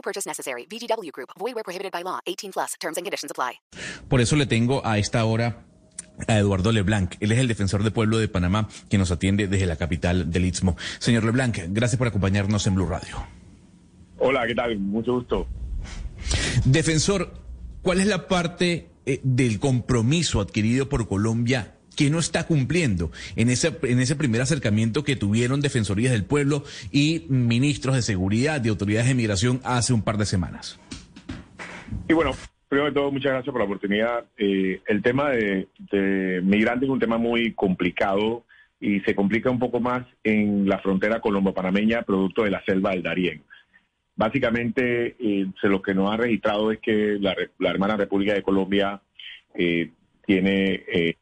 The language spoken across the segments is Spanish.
No purchase necessary. VGW Group. Void where prohibited by law. 18 plus. Terms and conditions apply. Por eso le tengo a esta hora a Eduardo Leblanc. Él es el defensor del pueblo de Panamá que nos atiende desde la capital del Istmo. Señor Leblanc, gracias por acompañarnos en Blue Radio. Hola, ¿qué tal? Mucho gusto. Defensor, ¿cuál es la parte eh, del compromiso adquirido por Colombia que no está cumpliendo en ese, en ese primer acercamiento que tuvieron Defensorías del Pueblo y ministros de seguridad y autoridades de migración hace un par de semanas? Y bueno, primero de todo, muchas gracias por la oportunidad. Eh, el tema de, migrantes es un tema muy complicado y se complica un poco más en la frontera colombo-panameña, producto de la selva del Darién. Básicamente, eh, lo que nos ha registrado es que la, hermana República de Colombia eh, tiene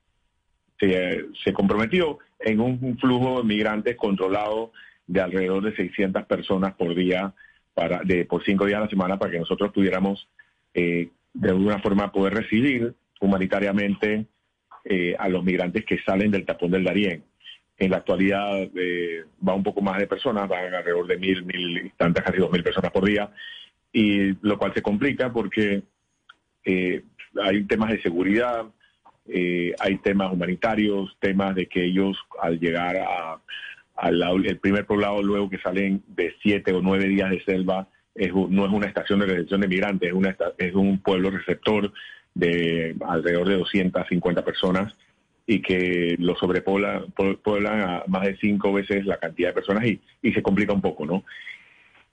se, comprometió en un flujo de migrantes controlado de alrededor de 600 personas por día para de por cinco días a la semana para que nosotros pudiéramos eh, de alguna forma poder recibir humanitariamente eh, a los migrantes que salen del tapón del Darién. En la actualidad eh, va un poco más de personas, van alrededor de mil, mil y tantas, casi dos mil personas por día, y lo cual se complica porque eh, hay temas de seguridad, eh, hay temas humanitarios, temas de que ellos al llegar a, al el primer poblado luego que salen de siete o nueve días de selva, es, no es una estación de recepción de migrantes, es, una, es un pueblo receptor de alrededor de 250 personas y que lo sobrepoblan a más de cinco veces la cantidad de personas y, y se complica un poco, ¿no?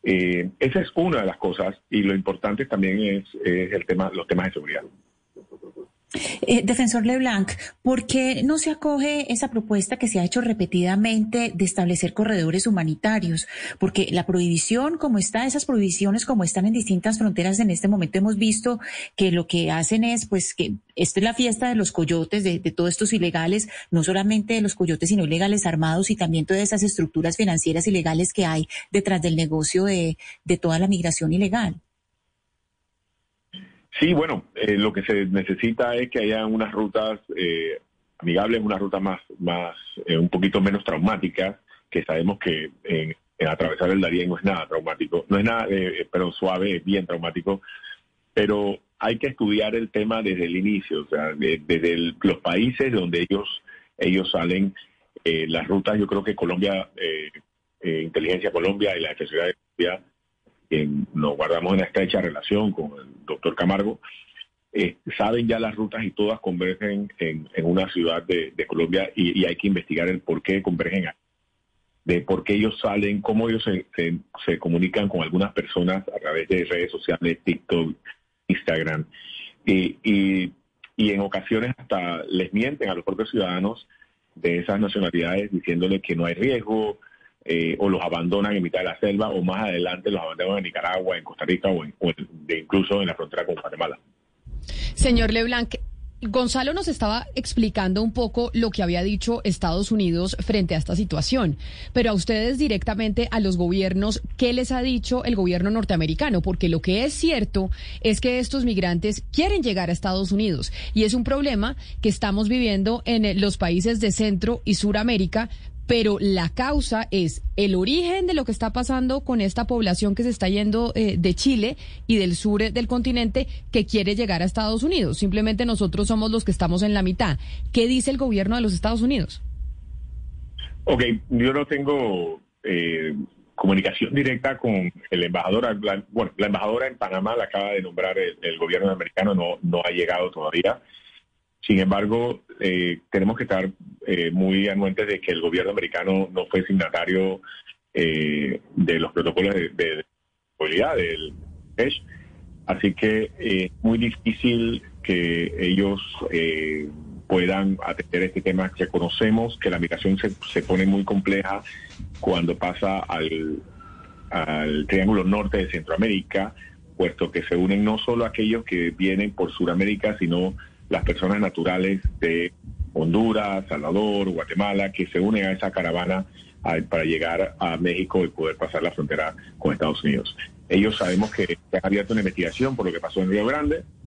Eh, esa es una de las cosas y lo importante también es, es el tema, los temas de seguridad. Eh, defensor Leblanc, ¿por qué no se acoge esa propuesta que se ha hecho repetidamente de establecer corredores humanitarios? Porque la prohibición, como está, esas prohibiciones como están en distintas fronteras en este momento, hemos visto que lo que hacen es, pues, que esta es la fiesta de los coyotes, de, de todos estos ilegales, no solamente de los coyotes, sino ilegales armados y también todas esas estructuras financieras ilegales que hay detrás del negocio de, de toda la migración ilegal. Sí, bueno, eh, lo que se necesita es que haya unas rutas eh, amigables, unas rutas más, más eh, un poquito menos traumáticas, que sabemos que en, atravesar el Darién no es nada traumático, no es nada, eh, pero suave, bien traumático, pero hay que estudiar el tema desde el inicio, o sea, de, desde los países donde ellos, ellos salen, las rutas, yo creo que Colombia, Inteligencia Colombia y la Defensoría de Colombia, que nos guardamos en una estrecha relación con el doctor Camargo, eh, saben ya las rutas y todas convergen en, una ciudad de, Colombia y, hay que investigar el por qué convergen, de por qué ellos salen, cómo ellos se, se, comunican con algunas personas a través de redes sociales, TikTok, Instagram, y, y en ocasiones hasta les mienten a los propios ciudadanos de esas nacionalidades diciéndoles que no hay riesgo, eh, o los abandonan en mitad de la selva o más adelante los abandonan en Nicaragua, en Costa Rica o, en, incluso en la frontera con Guatemala. Señor Leblanc, Gonzalo nos estaba explicando un poco lo que había dicho Estados Unidos frente a esta situación, pero a ustedes directamente, a los gobiernos, ¿qué les ha dicho el gobierno norteamericano? Porque lo que es cierto es que estos migrantes quieren llegar a Estados Unidos y es un problema que estamos viviendo en los países de Centro y Suramérica, pero la causa es el origen de lo que está pasando con esta población que se está yendo eh, de Chile y del sur del continente que quiere llegar a Estados Unidos. Simplemente nosotros somos los que estamos en la mitad. ¿Qué dice el gobierno de los Estados Unidos? Ok, yo no tengo eh, comunicación directa con el embajador. La, bueno, la embajadora en Panamá la acaba de nombrar el, el gobierno americano, no, no ha llegado todavía. Sin embargo, eh, tenemos que estar eh, muy anuentes de que el gobierno americano no fue signatario eh, de los protocolos de, de, seguridad del PESH. Así que es eh, muy difícil que ellos eh, puedan atender este tema que conocemos, que la migración se, se pone muy compleja cuando pasa al, al Triángulo Norte de Centroamérica, puesto que se unen no solo aquellos que vienen por Sudamérica, sino las personas naturales de Honduras, Salvador, Guatemala, que se unen a esa caravana para llegar a México y poder pasar la frontera con Estados Unidos. Ellos sabemos que se ha abierto una investigación por lo que pasó en Río Grande.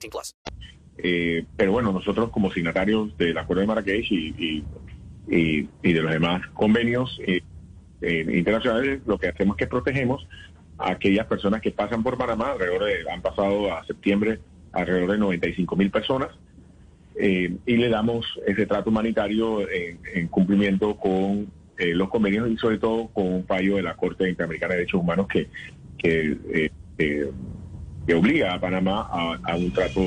18 plus. Eh, pero bueno, nosotros como signatarios del Acuerdo de Marrakech y, de los demás convenios eh, eh, internacionales, lo que hacemos es que protegemos a aquellas personas que pasan por Panamá, alrededor de, han pasado a septiembre alrededor de 95 mil personas, y le damos ese trato humanitario en, en cumplimiento con los convenios y sobre todo con un fallo de la Corte Interamericana de Derechos Humanos que, que obliga a Panamá a, a un trato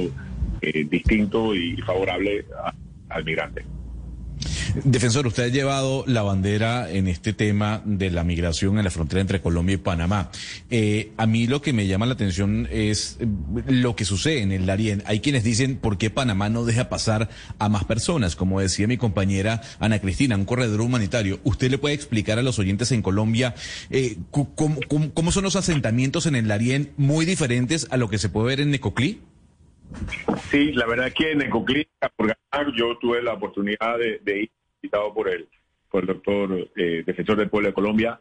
eh, distinto y favorable al migrante. Defensor, usted ha llevado la bandera en este tema de la migración en la frontera entre Colombia y Panamá. Eh, a mí lo que me llama la atención es eh, lo que sucede en el Darién. Hay quienes dicen por qué Panamá no deja pasar a más personas, como decía mi compañera Ana Cristina, un corredor humanitario. ¿Usted le puede explicar a los oyentes en Colombia eh, cómo, cómo- son los asentamientos en el Darién muy diferentes a lo que se puede ver en Necoclí? Sí, la verdad es que en Ecoclí, por ganar, yo tuve la oportunidad de ir invitado por el, por el doctor eh, defensor del pueblo de Colombia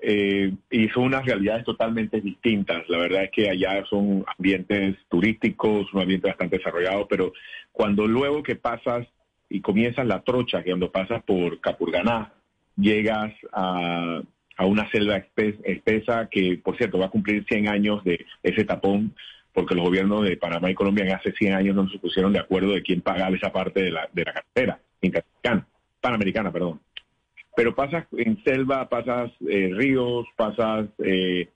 eh, y son unas realidades totalmente distintas. La verdad es que allá son ambientes turísticos, un ambiente bastante desarrollado, pero cuando luego que pasas y comienzas la trocha, que cuando pasas por Capurganá, llegas a, una selva espe- espesa que, por cierto, va a cumplir 100 años de ese tapón, porque los gobiernos de Panamá y Colombia en hace 100 años no se pusieron de acuerdo de quién pagaba esa parte de la, de la carretera panamericana, perdón. Pero pasas en selva, pasas eh, ríos, pasas eh,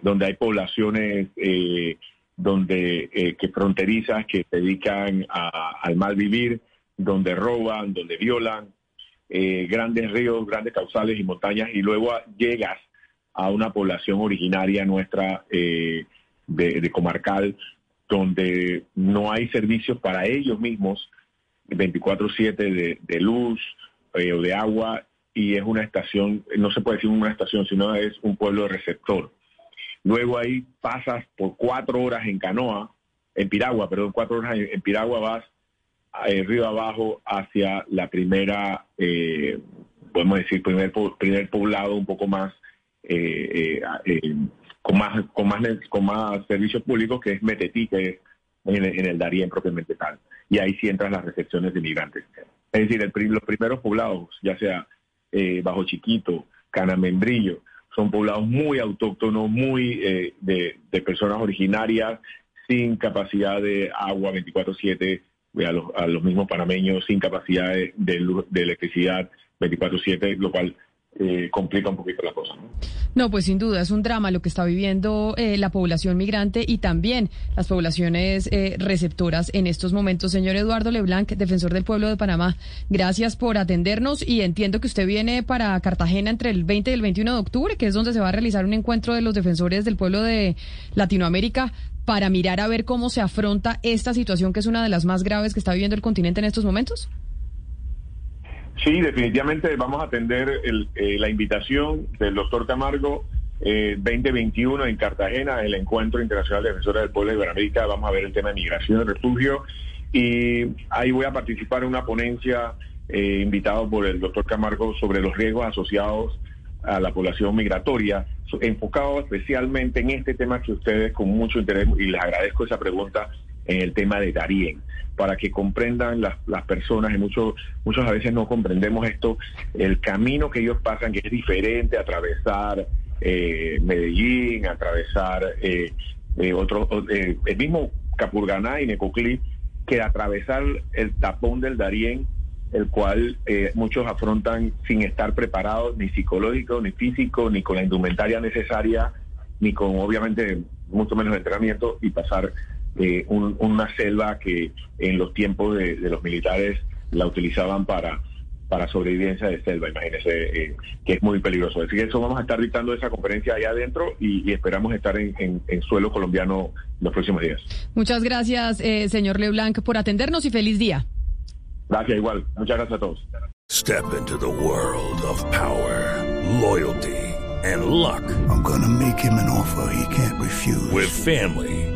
donde hay poblaciones eh, donde eh, que fronterizas que se dedican a- al mal vivir, donde roban, donde violan, eh, grandes ríos, grandes causales y montañas, y luego llegas a una población originaria nuestra de comarcal, donde no hay servicios para ellos mismos, 24/7 de, de luz eh, o de agua, y es una estación, no se puede decir una estación, sino es un pueblo receptor. Luego ahí pasas por cuatro horas en canoa, en Piragua, perdón, cuatro horas en, Piragua vas eh, río abajo hacia la primera, eh, podemos decir, primer, primer poblado un poco más, eh, eh, eh, con más, con más, con más servicios públicos, que es Metetí, que es en, el- en el Darién propiamente tal. Y ahí sí entran las recepciones de migrantes. Es decir, el los primeros poblados, ya sea eh, Bajo Chiquito, Canamembrillo, son poblados muy autóctonos, muy eh, de, personas originarias, sin capacidad de agua 24/7, a los, a los mismos panameños, sin capacidad de, de de electricidad 24/7, lo cual eh, complica un poquito la cosa. ¿no? Pues sin duda es un drama lo que está viviendo eh, la población migrante y también las poblaciones eh, receptoras en estos momentos. Señor Eduardo Leblanc, defensor del pueblo de Panamá, gracias por atendernos y entiendo que usted viene para Cartagena entre el 20 y el 21 de octubre, que es donde se va a realizar un encuentro de los defensores del pueblo de Latinoamérica para mirar a ver cómo se afronta esta situación que es una de las más graves que está viviendo el continente en estos momentos. Sí, definitivamente vamos a atender el- eh, la invitación del doctor Camargo eh, 2021 en Cartagena, el Encuentro Internacional de Defensores del Pueblo de Iberoamérica. Vamos a ver el tema de migración y refugio. Y ahí voy a participar en una ponencia eh, invitado por el doctor Camargo sobre los riesgos asociados a la población migratoria, enfocado especialmente en este tema que ustedes con mucho interés, y les agradezco esa pregunta, en el tema de Darien, para que comprendan las, las personas, y muchos, muchos a veces no comprendemos esto, el camino que ellos pasan, que es diferente atravesar eh, Medellín, atravesar eh, eh, otro, eh, el mismo Capurganá y Necoclí, que atravesar el tapón del Darién el cual eh, muchos afrontan sin estar preparados, ni psicológico, ni físico, ni con la indumentaria necesaria, ni con obviamente mucho menos entrenamiento y pasar eh, un- una selva que en los tiempos de, de los militares la utilizaban para para sobrevivencia de selva, imagínese, eh, que es muy peligroso. Así que eso vamos a estar dictando esa conferencia allá adentro y, y esperamos estar en, en- en suelo colombiano los próximos días. Muchas gracias, eh, señor LeBlanc, por atendernos y feliz día. Gracias igual. Muchas gracias a todos. Step into the world of power, loyalty, and luck. I'm gonna make him an offer he can't refuse. With family,